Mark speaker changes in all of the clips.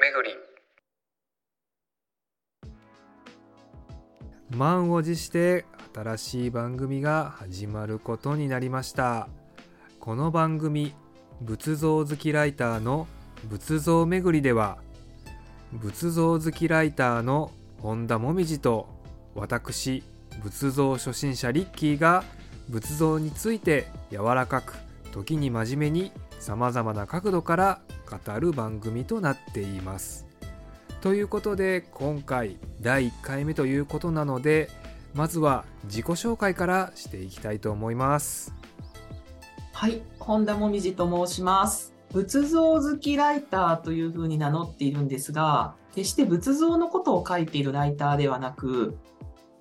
Speaker 1: 巡り
Speaker 2: 満を持して新しい番組が始まることになりました。この番組仏像好きライターの仏像巡りでは仏像好きライターの本田もみじと私仏像初心者リッキーが仏像について柔らかく時に真面目にさまざまな角度から語る番組となっています。ということで今回第1回目ということなのでまずは自己紹介からしていきたいと思います。
Speaker 3: はい、本田もみじと申します。仏像好きライターというふうに名乗っているんですが、決して仏像のことを書いているライターではなく、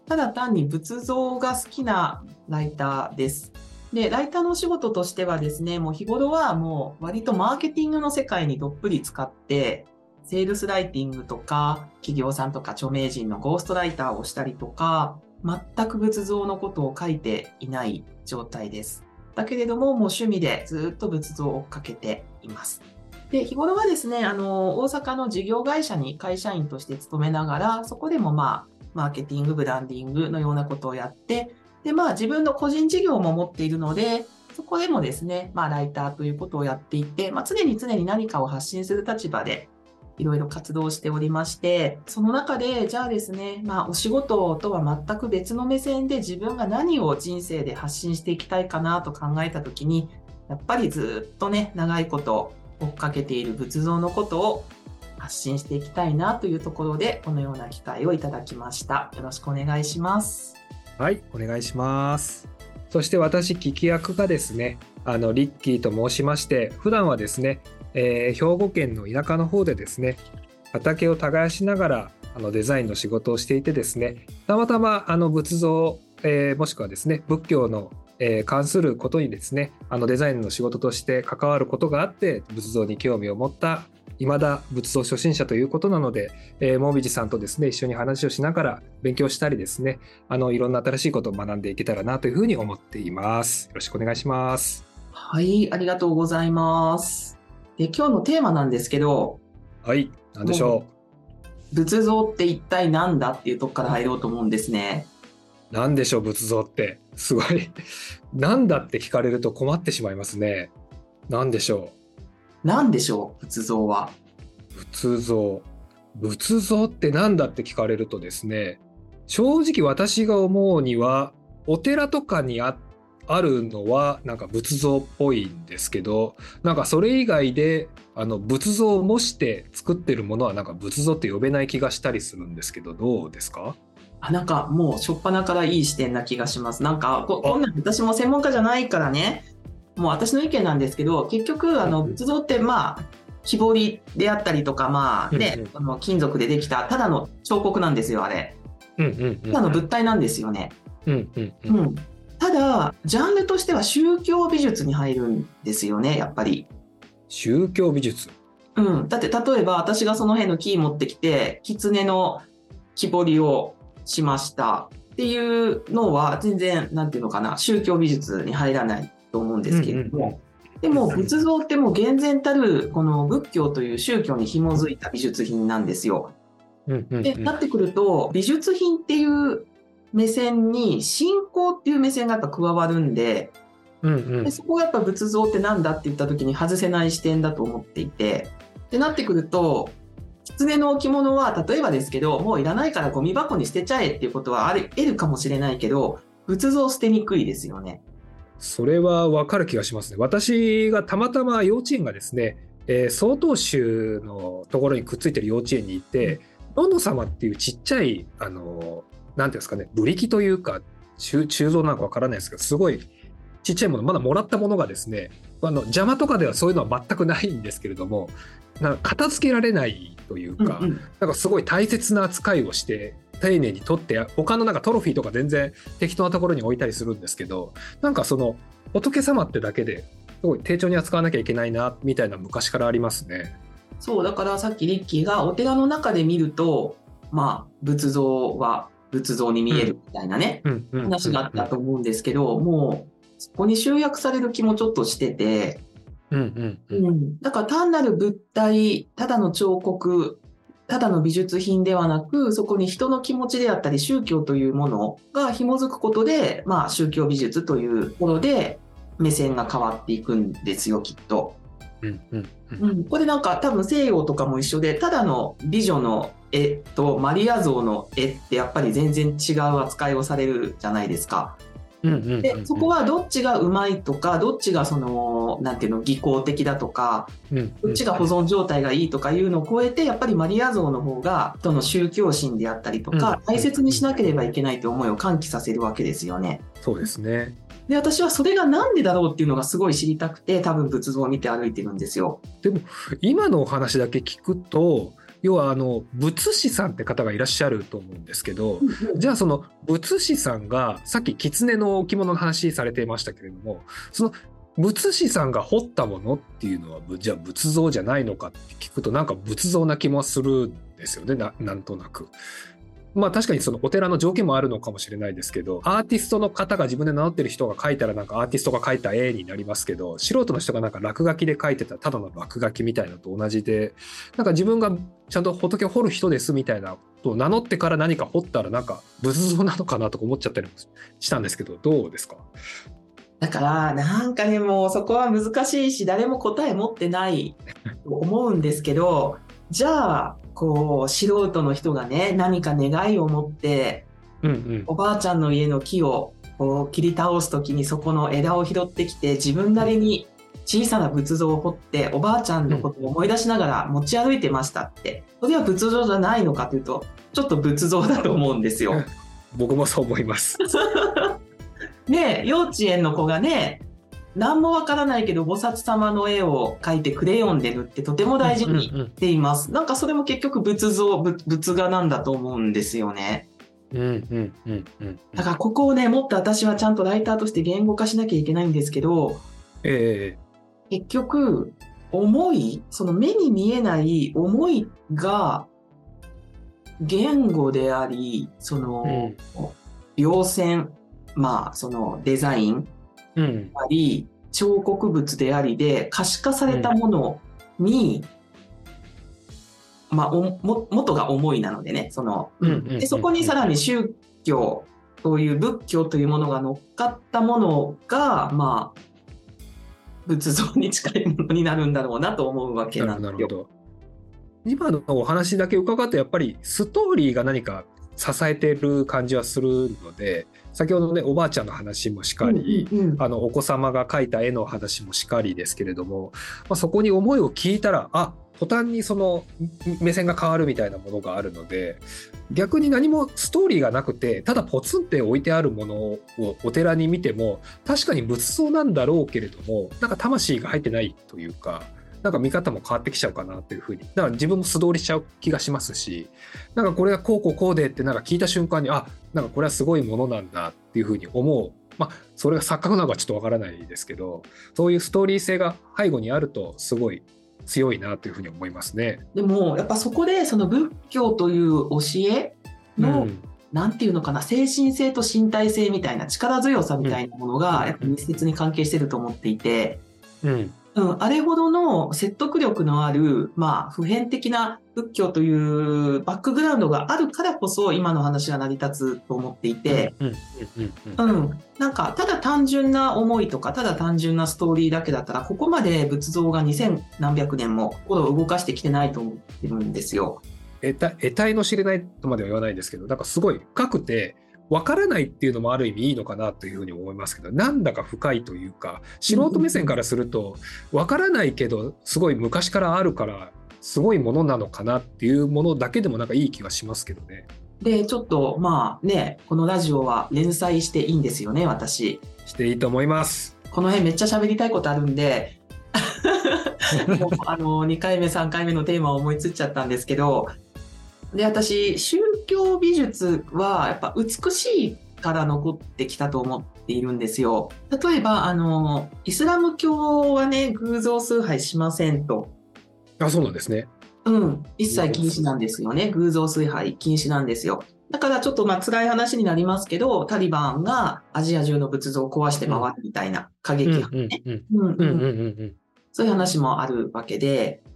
Speaker 3: ただ単に仏像が好きなライターです。で、ライターのお仕事としてはですね、もう日頃はもう割とマーケティングの世界にどっぷり使って、セールスライティングとか、企業さんとか著名人のゴーストライターをしたりとか、全く仏像のことを書いていない状態です。だけれども、もう趣味でずっと仏像を追っかけています。で、日頃はですね、あの、大阪の事業会社に会社員として勤めながら、そこでもまあ、マーケティング、ブランディングのようなことをやって、で、まあ自分の個人事業も持っているので、そこでもですね、まあライターということをやっていて、まあ常に常に何かを発信する立場で、いろいろ活動しておりまして、その中で、じゃあですね、まあお仕事とは全く別の目線で自分が何を人生で発信していきたいかなと考えたときに、やっぱりずっとね、長いこと追っかけている仏像のことを発信していきたいなというところで、このような機会をいただきました。よろしくお願いします。
Speaker 2: はい、お願いします。そして私、聞き役がですね、あの、リッキーと申しまして、普段はですね、えー兵庫県の田舎の方でですね、畑を耕しながら、あの、デザインの仕事をしていてですね、たまたま、あの、仏像、えーもしくはですね、仏教の、えー関することにですね、あの、デザインの仕事として関わることがあって、仏像に興味を持った、未だ仏像初心者ということなので、えー、もみじさんとですね、一緒に話をしながら勉強したりですね、あの、いろんな新しいことを学んでいけたらなというふうに思っています。よろしくお願いします。
Speaker 3: はい、ありがとうございます。で、今日のテーマなんですけど、
Speaker 2: はい、なんでしょ
Speaker 3: 仏像って一体何だっていうとこから入ろうと思うんですね。
Speaker 2: う。なんでしょう、仏像って。すごい。なんだって聞かれると困ってしまいますね。なんでしょ
Speaker 3: 何でしょう、仏像は。
Speaker 2: う。仏像。仏像ってなんだって聞かれるとですね、正直私が思うには、お寺とかにああるのはなんか仏像っぽいんですけどなんかそれ以外であの仏像を模して作ってるものはなんか仏像って呼べない気がしたりするんですけどどうですか？
Speaker 3: あなんかもう初っ端からいい視点な気がします。なんかここんなん私も専門家じゃないからね、もう私の意見なんですけど、結局あの
Speaker 2: うん
Speaker 3: 仏像ってまあ木彫りであったりとかまあね、
Speaker 2: うんうん
Speaker 3: あの金属でできたただの彫刻なんですよあれ。
Speaker 2: うんうんうん
Speaker 3: ただの物体なんですよね。
Speaker 2: うんうんう
Speaker 3: うんん。ただジャンルとしては宗教美術に入るんですよねやっぱり。
Speaker 2: 宗教美術？
Speaker 3: うん、だって例えば私がその辺の木持ってきて狐の木彫りをしましたっていうのは全然なんていうのかな宗教美術に入らないと思うんですけれども、でも仏像ってもう厳然たるこの仏教という宗教に紐づいた美術品なんですよ。でなってくると美術品っていう目線に信仰っていう目線がやっぱ加わるんで
Speaker 2: うんうん
Speaker 3: でそこがやっぱ仏像ってなんだって言った時に外せない視点だと思っていてってなってくると狐の置物は例えばですけどもういらないからゴミ箱に捨てちゃえっていうことはある得るかもしれないけど仏像捨てにくいですよね。
Speaker 2: それはわかる気がしますね。私がたまたま幼稚園がですね、えー曹洞宗のところにくっついてる幼稚園に行って、ロンド様っていうちっちゃい、あの、なんていうんですかね、ブリキというか、鋳鋳造なのかわからないですけど、すごいちっちゃいもの、まだもらったものがですね、あの邪魔とかではそういうのは全くないんですけれども、なんか片付けられないというか、
Speaker 3: うんうん
Speaker 2: なんかすごい大切な扱いをして、丁寧に取って、他のなんかトロフィーとか全然適当なところに置いたりするんですけど、なんかその仏様ってだけですごい丁重に扱わなきゃいけないな、みたいな昔からありますね。
Speaker 3: そうだからさっきリッキーがお寺の中で見るとまあ仏像は仏像に見えるみたいなね、
Speaker 2: うんうん
Speaker 3: 話があったと思うんですけど、もうそこに集約される気もちょっとしてて
Speaker 2: うんうんうん。
Speaker 3: うん、だから単なる物体、ただの彫刻、ただの美術品ではなく、そこに人の気持ちであったり、宗教というものが紐づくことで、まあ、宗教美術というもので、目線が変わっていくんですよ、きっと。
Speaker 2: うんうん
Speaker 3: うん、これなんか多分西洋とかも一緒で、ただの美女の絵とマリア像の絵ってやっぱり全然違う扱いをされるじゃないですか。で、そこはどっちがうまいとか、どっちがその、なんていうの、技巧的だとか、
Speaker 2: うん
Speaker 3: どっちが保存状態がいいとかいうのを超えて、やっぱりマリア像の方が、人の宗教心であったりとか、
Speaker 2: うん
Speaker 3: 大切にしなければいけないという思いを喚起させるわけですよね。
Speaker 2: そうですね。
Speaker 3: で、私はそれがなんでだろうっていうのがすごい知りたくて、多分仏像を見て歩いてるんですよ。
Speaker 2: 今のお話だけ聞くと要はあの仏師さんって方がいらっしゃると思うんですけど、じゃあその仏師さんがさっき狐の置物の話されていましたけれどもその仏師さんが彫ったものっていうのはぶじゃあ仏像じゃないのかって聞くとなんか仏像な気もするんですよねななんとなく。まあ確かにそのお寺の条件もあるのかもしれないですけどアーティストの方が自分で名乗ってる人が描いたらなんかアーティストが描いた絵になりますけど素人の人がなんか落書きで描いてたただの落書きみたいなのと同じでなんか自分がちゃんと仏を彫る人ですみたいなことを名乗ってから何か彫ったらなんか仏像なのかなとか思っちゃったりもしたんですけどどうですか？
Speaker 3: だから、なんかね、もうそこは難しいし、誰も答え持ってないと思うんですけど、じゃあ、こう、素人の人がね、何か願いを持って、
Speaker 2: うんうん
Speaker 3: おばあちゃんの家の木をこう切り倒すときにそこの枝を拾ってきて、自分なりに小さな仏像を彫って、おばあちゃんのことを思い出しながら持ち歩いてましたって。それは仏像じゃないのかというと、ちょっと仏像だと思うんですよ。
Speaker 2: 僕もそう思います。
Speaker 3: ねえ幼稚園の子がね、何もわからないけど、菩薩様の絵を描いてクレヨンで塗ってとても大事に
Speaker 2: うんうん
Speaker 3: しています。なんかそれも結局仏像、仏仏画なんだと思うんですよね。
Speaker 2: うんうんうんうん
Speaker 3: だからここをね、もっと私はちゃんとライターとして言語化しなきゃいけないんですけど、
Speaker 2: え
Speaker 3: 結局、思い、その目に見えない思いが言語であり、その、描線、まあ、そのデザイン
Speaker 2: えうん。
Speaker 3: あり、彫刻物でありで可視化されたものに、まあ、おも元が思いなのでね、その、
Speaker 2: うんうんうん
Speaker 3: でそこにさらに宗教という仏教というものが乗っかったものが、まあ、仏像に近いものになるんだろうなと思うわけ
Speaker 2: な
Speaker 3: なんですよ。
Speaker 2: 今のお話だけ伺うとやっぱりストーリーが何か支えてる感じはするので先ほどねおばあちゃんの話もしかり、
Speaker 3: うんうんうん。
Speaker 2: あのお子様が描いた絵の話もしかりですけれども、まあ、そこに思いを聞いたらあ途端にその目線が変わるみたいなものがあるので逆に何もストーリーがなくてただポツンって置いてあるものをお寺に見ても確かに仏像なんだろうけれどもなんか魂が入ってないというかなんか見方も変わってきちゃうかなっていうふうに。だから自分も素通りしちゃう気がしますし。なんかこれがこうこうこうでってなんか聞いた瞬間にあなんかこれはすごいものなんだっていうふうに思う。まあそれが錯覚なのかちょっとわからないですけどそういうストーリー性が背後にあるとすごい強いなというふうに思いますね。
Speaker 3: でも、やっぱそこで、その仏教という教えの、
Speaker 2: うん。
Speaker 3: なんていうのかな、精神性と身体性みたいな力強さみたいなもの
Speaker 2: うん
Speaker 3: が、やっぱ密接に関係してると思っていて、
Speaker 2: うん
Speaker 3: うん、あれほどの説得力のある、まあ、普遍的な仏教というバックグラウンドがあるからこそ、今の話が成り立つと思っていて、
Speaker 2: うんうんうんうん
Speaker 3: うん、なんか、ただ単純な思いとか、ただ単純なストーリーだけだったら、ここまで仏像が2000何百年も心を動かしてきてないと思ってるんですよ。
Speaker 2: 得体得体の知れないとまでは言わないですけどなんかすごい深くて分からないっていうのもある意味いいのかなというふうに思いますけどなんだか深いというか素人目線からすると分からないけどすごい昔からあるからすごいものなのかなっていうものだけでもなんかいい気がしますけどね。
Speaker 3: で、ちょっと、まあね、このラジオは連載していいんですよね、私。
Speaker 2: していいと思います。
Speaker 3: この辺めっちゃ喋りたいことあるんで、あの、2回目、3回目のテーマを思いついちゃったんですけど、で、私、宗教美術はやっぱ美しいから残ってきたと思っているんですよ。例えば、あの、イスラム教はね、偶像崇拝しませんと。
Speaker 2: あそうなんですね。
Speaker 3: うん、一切禁止なんですよね。偶像崇拝禁止なんですよ。だからちょっとまあ辛い話になりますけど、タリバンがアジア中の仏像を壊して回るみたいな過激派ね。
Speaker 2: んうん
Speaker 3: うんうん
Speaker 2: うんうんうん
Speaker 3: そういう話もあるわけで、と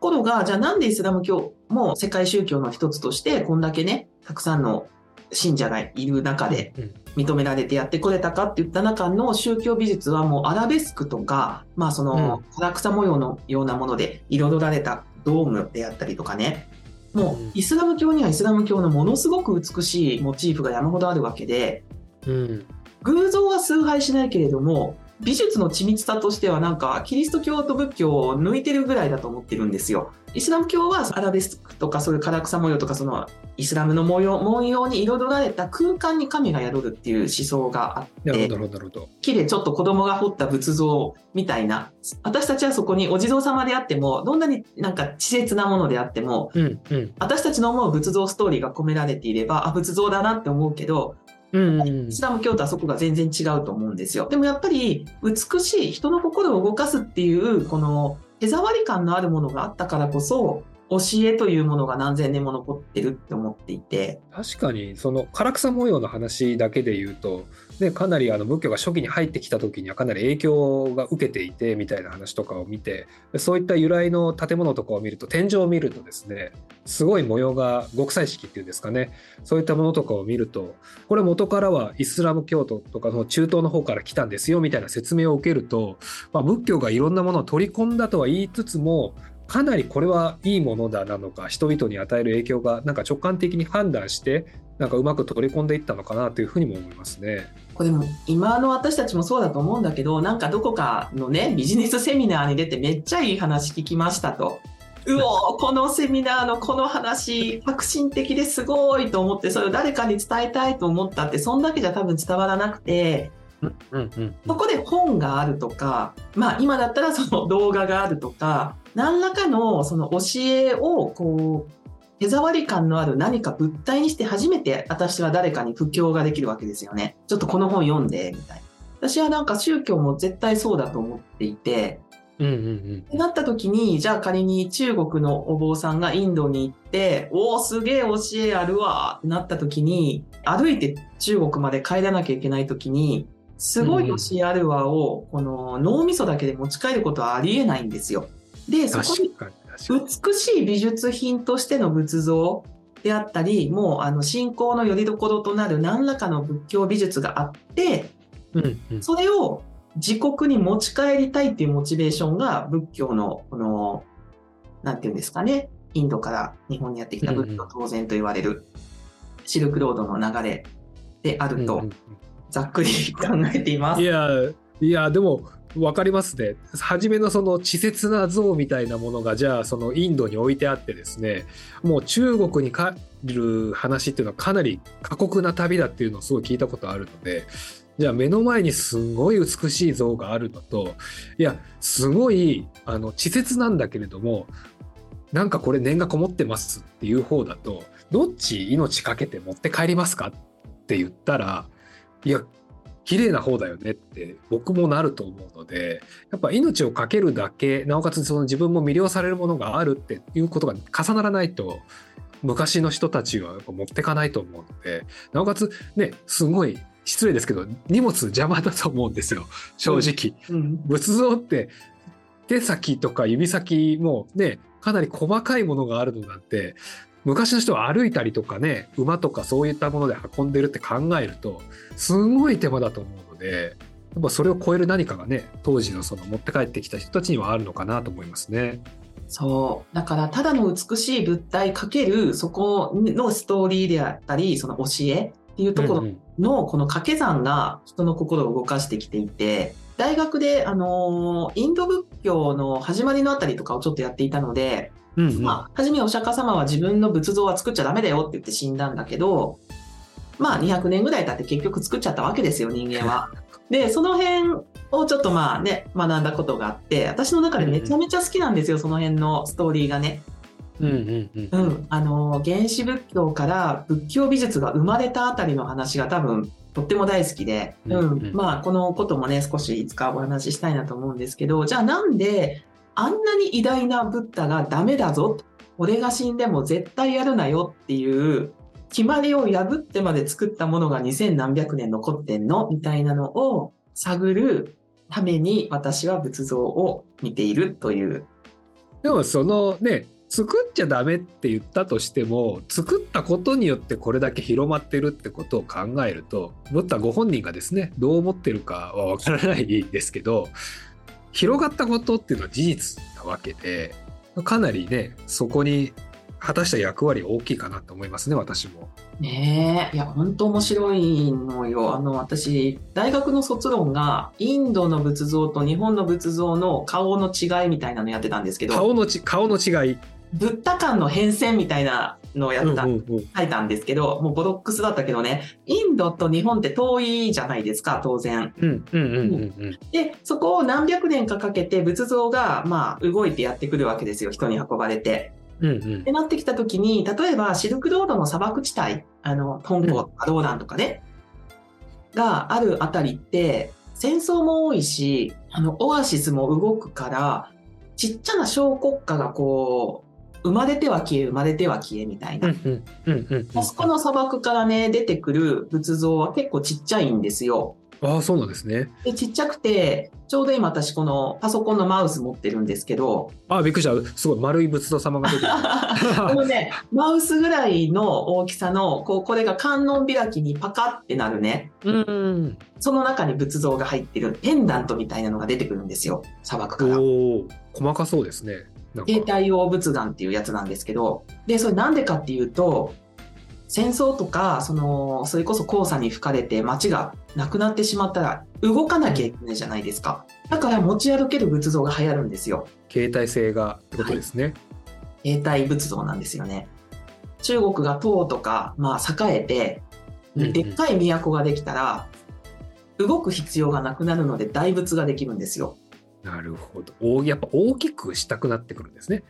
Speaker 3: ころが、じゃあなんでイスラム教も世界宗教の一つとして、こんだけね、たくさんの信者がいる中で認められてやってこれたかって言った中の宗教美術はもうアラベスクとか、まあその唐草模様のようなもので彩られたドームであったりとかね、もうイスラム教にはイスラム教のものすごく美しいモチーフが山ほどあるわけで、うん、偶像は崇拝しないけれども美術の緻密さとしてはなんかキリスト教と仏教を抜いてるぐらいだと思ってるんですよ。イスラム教はアラベスクとかそういう唐草模様とかそのイスラムの模様文様に彩られた空間に神が宿るっていう思想があって木でちょっと子供が彫った仏像みたいな。私たちはそこにお地蔵様であってもどんなになんか稚拙なものであっても、うんうん、私たちの思う仏像ストーリーが込められていればあ仏像だなって思うけどうんイスラム教とはそこが全然違うと思うんですよ。でもやっぱり美しい人の心を動かすっていうこの手触り感のあるものがあったからこそ教えというものが何千年も残ってるって思っていて
Speaker 2: 確かにその唐草模様の話だけで言うと、ね、かなりあの仏教が初期に入ってきた時にはかなり影響が受けていてみたいな話とかを見てそういった由来の建物とかを見ると天井を見るとですねすごい模様が極彩色っていうんですかねそういったものとかを見るとこれ元からはイスラム教徒とかの中東の方から来たんですよみたいな説明を受けると、まあ、仏教がいろんなものを取り込んだとは言いつつもかなりこれはいいものだなのか人々に与える影響がなんか直感的に判断してなんかうまく取り込んでいったのかなというふうにも思いますね。
Speaker 3: これも今の私たちもそうだと思うんだけどなんかどこかのねビジネスセミナーに出てめっちゃいい話聞きましたと。うおこのセミナーのこの話革新的ですごいと思ってそれを誰かに伝えたいと思ったってそんだけじゃ多分伝わらなくてそこで本があるとか、まあ今だったらその動画があるとか、何らかのその教えをこう、手触り感のある何か物体にして初めて私は誰かに布教ができるわけですよね。ちょっとこの本読んで、みたいな。私はなんか宗教も絶対そうだと思っていて、うんうんうん、なった時に、じゃあ仮に中国のお坊さんがインドに行って、おお、すげえ教えあるわってなった時に、歩いて中国まで帰らなきゃいけない時に、すごい教えあるわを、この脳みそだけで持ち帰ることはありえないんですよ。で、そこに美しい美術品としての仏像であったり、もうあの信仰の拠り所となる何らかの仏教美術があって、うんうん、それを自国に持ち帰りたいっていうモチベーションが仏教のこの、なんていうんですかね、インドから日本にやってきた仏教当然と言われるシルクロードの流れであるとざっくり考えています。
Speaker 2: いや、いや、でも、分かりますね。初めのその稚拙な像みたいなものが、じゃあ、そのインドに置いてあってですね、もう中国に帰る話っていうのはかなり過酷な旅だっていうのをすごい聞いたことあるので、じゃあ目の前にすごい美しい像があるのと、いや、すごい、あの、稚拙なんだけれども、なんかこれ念がこもってますっていう方だと、どっち命かけて持って帰りますかって言ったら、いや綺麗な方だよねって僕もなると思うのでやっぱ命を懸けるだけなおかつその自分も魅了されるものがあるっていうことが重ならないと昔の人たちはやっぱ持ってかないと思うのでなおかつねすごい失礼ですけど荷物邪魔だと思うんですよ正直、うん。うん、仏像って手先とか指先もねかなり細かいものがあるのなんて昔の人は歩いたりとかね馬とかそういったもので運んでるって考えるとすごい手間だと思うのでやっぱそれを超える何かがね当時のその持って帰ってきた人たちにはあるのかなと思いますね。
Speaker 3: そうだからただの美しい物体かけるそこのストーリーであったりその教えっていうところのこの掛け算が人の心を動かしてきていて大学であのインド仏教の始まりのあたりとかをちょっとやっていたのでうんうん、まあ、初めお釈迦様は自分の仏像は作っちゃダメだよって言って死んだんだけど、まあ200年ぐらい経って結局作っちゃったわけですよ、人間は。で、その辺をちょっとまあね、学んだことがあって、私の中でめちゃめちゃ好きなんですよ、その辺のストーリーがね。うんうんうん。うん。あの、原始仏教から仏教美術が生まれたあたりの話が多分、とっても大好きで、うん、うん、まあ、このこともね、少しいつかお話ししたいなと思うんですけど、じゃあなんであんなに偉大なブッダがダメだぞ俺が死んでも絶対やるなよっていう決まりを破ってまで作ったものが2000何百年残ってんの？みたいなのを探るために私は仏像を見ているという。
Speaker 2: でもそのね作っちゃダメって言ったとしても作ったことによってこれだけ広まってるってことを考えるとブッダご本人がですねどう思ってるかはわからないですけど広がったことっていうのは事実なわけでかなりねそこに果たした役割大きいかなと思いますね私も。
Speaker 3: ねえ、いや、本当面白いのよ。あの、私、大学の卒論が、インドの仏像と日本の仏像の顔の違いみたいなのやってたんですけど、
Speaker 2: 顔のち顔の違い。
Speaker 3: ブッダ間の変遷みたいなのをやった、
Speaker 2: うんうんうん
Speaker 3: 書いたんですけど、もうボロックスだったけどね、インドと日本って遠いじゃないですか、当然。で、そこを何百年かかけて仏像が、まあ、動いてやってくるわけですよ、人に運ばれて。
Speaker 2: うんうん
Speaker 3: ってなってきたときに、例えばシルクロードの砂漠地帯、あの、香港とかローダンとかね、があるあたりって、戦争も多いし、あの、オアシスも動くから、ちっちゃな小国家がこう、生まれては消え、生まれては消えみたいな。あそこの砂漠からね、出てくる仏像は結構ちっちゃいんですよ。
Speaker 2: ああそうなんですね。
Speaker 3: で、ちっちゃくて、ちょうど今私このパソコンのマウス持ってるんですけど、
Speaker 2: ああびっくりしたすごい丸い仏像様が出てる。
Speaker 3: このね、マウスぐらいの大きさの、こう、これが観音開きにパカってなるね、
Speaker 2: うん
Speaker 3: その中に仏像が入ってるペンダントみたいなのが出てくるんですよ、砂漠から。
Speaker 2: おお細かそうですね。なんか
Speaker 3: 携帯用仏眼っていうやつなんですけど、で、それなんでかっていうと、戦争とか、その、それこそ黄砂に吹かれて街がなくなってしまったら動かなきゃいけないじゃないですか。だから持ち歩ける仏像が流行るんですよ。
Speaker 2: 携帯性がってことですね。
Speaker 3: 携帯仏像なんですよね。中国が唐とか、まあ、栄えて、でっかい都ができたら、動く必要がなくなるので大仏ができるんですよ。
Speaker 2: なるほど。おやっぱ大きくしたくなってくるんですね。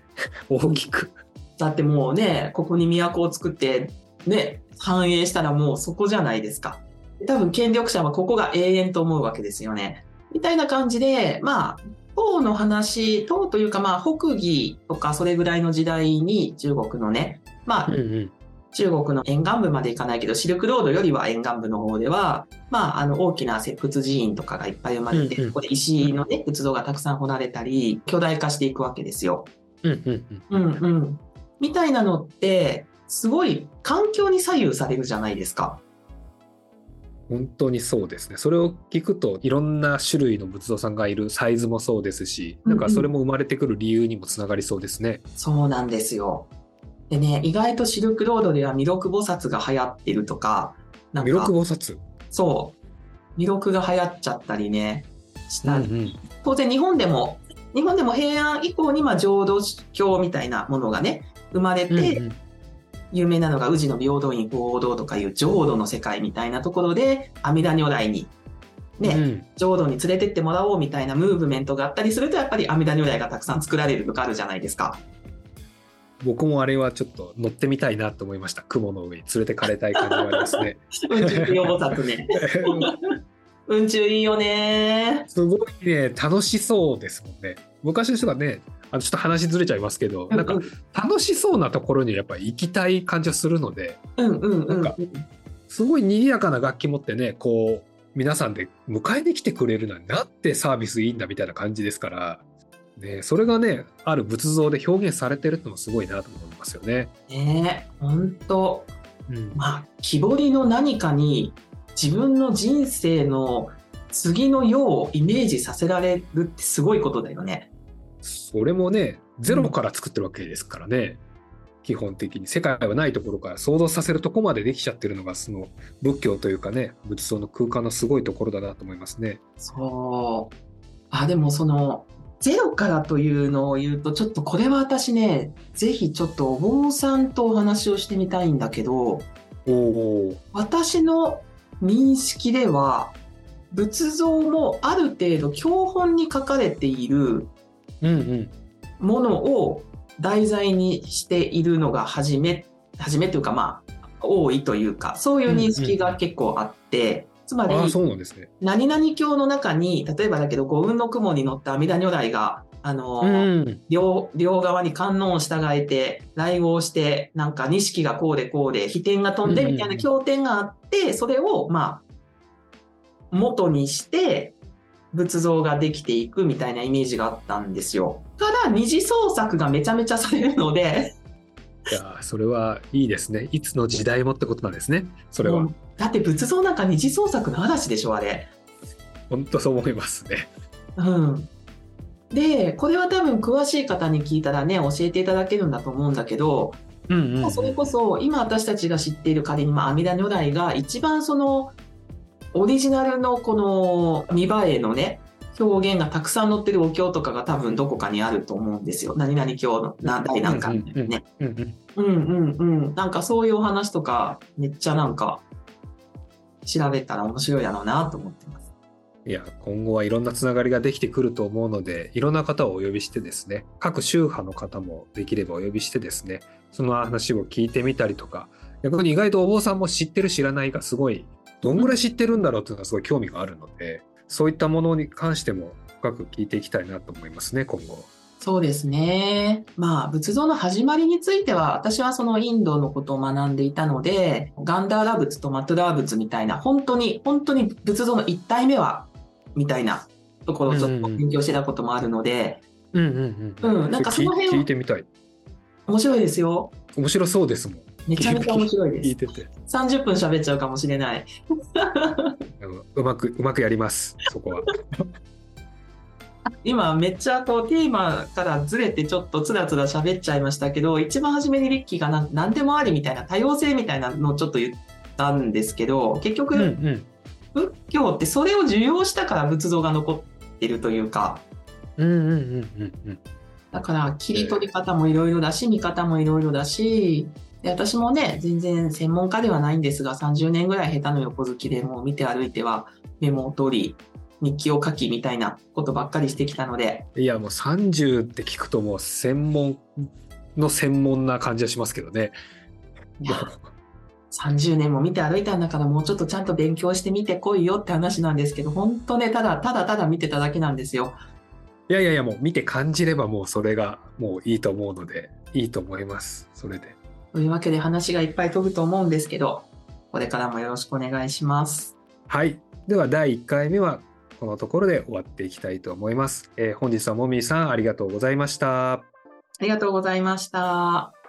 Speaker 2: 大きく。
Speaker 3: だってもうね、ここに都を作って、ね、繁栄したらもうそこじゃないですか。多分権力者はここが永遠と思うわけですよね。みたいな感じで、まあ、唐の話、唐というかまあ北魏とかそれぐらいの時代に中国のね、まあ
Speaker 2: うんうん。
Speaker 3: 中国の沿岸部まで行かないけど、シルクロードよりは沿岸部の方では、まあ、あの、大きな石窟寺院とかがいっぱい生まれて、
Speaker 2: うんうん
Speaker 3: ここで石のね、仏像がたくさん掘られたり、巨大化していくわけですよ。
Speaker 2: うんうんうん。
Speaker 3: うんうん。みたいなのって、すごい環境に左右されるじゃないですか。
Speaker 2: 本当にそうですね。それを聞くといろんな種類の仏像さんがいるサイズもそうですし、なんかそれも生まれてくる理由にもつながりそうですね。
Speaker 3: そうなんですよ。でね、意外とシルクロードでは弥勒菩薩が流行ってるとか、なん
Speaker 2: 弥勒
Speaker 3: か、
Speaker 2: 菩薩？
Speaker 3: そう、弥勒が流行っちゃったりね、したり。
Speaker 2: うんうん。
Speaker 3: 当然日本でも日本でも平安以降にまあ浄土教みたいなものがね生まれて、
Speaker 2: うんうん。
Speaker 3: 有名なのが宇治の平等院合同とかいう浄土の世界みたいなところで阿弥陀如来にね、
Speaker 2: うん。
Speaker 3: 浄土に連れてってもらおうみたいなムーブメントがあったりするとやっぱり阿弥陀如来がたくさん作られるとかあるじゃないですか。
Speaker 2: 僕もあれはちょっと乗ってみたいなと思いました。雲の上に連れてかれたい感じはありますね。
Speaker 3: 宇宙用菩薩ね。宇宙いいよね。
Speaker 2: すごいね、楽しそうですもんね。昔の人がね、あのちょっと話ずれちゃいますけど、うんうんなんか楽しそうなところにやっぱ行きたい感じがするので、
Speaker 3: うんうんうん
Speaker 2: なんかすごい賑やかな楽器持ってね、こう、皆さんで迎えに来てくれるなんてなんてサービスいいんだみたいな感じですから、ね、それがね、ある仏像で表現されてるってのもすごいなと思いますよね。
Speaker 3: ね本当
Speaker 2: うん
Speaker 3: まあ木彫りの何かに自分の人生の次の世をイメージさせられるってすごいことだよね。
Speaker 2: それもね、ゼロから作ってるわけですからね。基本的に世界はないところから想像させるとこまでできちゃってるのがその仏教というかね仏像の空間のすごいところだなと思いますね。
Speaker 3: そう。あ、でもその、ゼロからというのを言うと、ちょっとこれは私ね、ぜひちょっとお坊さんとお話をしてみたいんだけど、私の認識では、仏像もある程度教本に書かれている。ものを題材にしているのが初め、初めというかまあ、多いというか、そういう認識が結構あって、つまり、
Speaker 2: ああそうなんですね。
Speaker 3: 何々教の中に、例えばだけど、五雲の雲に乗った阿弥陀如来が、あの
Speaker 2: う
Speaker 3: ー
Speaker 2: ん。
Speaker 3: 両両側に観音を従えて、来合して、なんか錦がこうでこうで、飛天が飛んでみたいな経典があって、それを、まあ、元にして、仏像ができていくみたいなイメージがあったんですよ。ただ二次創作がめちゃめちゃされるので
Speaker 2: いやそれはいいですね。いつの時代もってことなんですね。それは、
Speaker 3: だって仏像なんか二次創作の嵐でしょあれ。
Speaker 2: 本当そう思いますね。
Speaker 3: うん、でこれは多分詳しい方に聞いたらね教えていただけるんだと思うんだけど、
Speaker 2: うんうん、
Speaker 3: それこそ今私たちが知っている仮にまあ阿弥陀如来が一番そのオリジナルのこの見栄えのね表現がたくさん載ってるお経とかが多分どこかにあると思うんですよ。何々経の何代なんかみたいなね。
Speaker 2: うんうん
Speaker 3: うんうんうん。なんかそういうお話とかめっちゃなんか調べたら面白いだろうなと思ってます。
Speaker 2: いや今後はいろんなつながりができてくると思うのでいろんな方をお呼びしてですね各宗派の方もできればお呼びしてですねその話を聞いてみたりとか逆に意外とお坊さんも知ってる知らないがすごいどんぐらい知ってるんだろうっていうのがすごい興味があるのでそういったものに関しても深く聞いていきたいなと思いますね今後。
Speaker 3: そうですね。まあ、仏像の始まりについては、私はそのインドのことを学んでいたので、ガンダーラ仏とマトゥラー仏みたいな、本当に、本当に仏像の一体目は、みたいなところをちょっと勉強してたこともあるので、
Speaker 2: うんうんうん。
Speaker 3: うんなんかその辺
Speaker 2: 聞いてみたい。
Speaker 3: 面白いですよ。
Speaker 2: 面白そうですもん。
Speaker 3: めちゃめちゃ面白いです。
Speaker 2: 聞いてて。
Speaker 3: 30分喋っちゃうかもしれない。
Speaker 2: うまくうまくやります。そこは。
Speaker 3: 今めっちゃこうテーマからずれてちょっとつらつら喋っちゃいましたけど一番初めにリッキーがなん何でもありみたいな多様性みたいなのをちょっと言ったんですけど結局、
Speaker 2: うんうん
Speaker 3: 仏教ってそれを受容したから仏像が残ってるというか
Speaker 2: うんうんうんうんうん。
Speaker 3: だから切り取り方もいろいろだし見方もいろいろだしで私もね全然専門家ではないんですが30年ぐらい下手の横好きでもう見て歩いてはメモを取り日記を書きみたいなことばっかりしてきたので
Speaker 2: いやもう30って聞くともう専門の専門な感じはしますけどね。
Speaker 3: いや30年も見て歩いたんだからもうちょっとちゃんと勉強してみてこいよって話なんですけど本当ねただただただ見てただけなんですよ。
Speaker 2: いやいやいやもう見て感じればもうそれがもういいと思うのでいいと思います。それで。
Speaker 3: というわけで話がいっぱい飛ぶと思うんですけどこれからもよろしくお願いします。
Speaker 2: はい。では第1回目はこのところで終わっていきたいと思います。えー本日はもみーさんありがとうございました。
Speaker 3: ありがとうございました。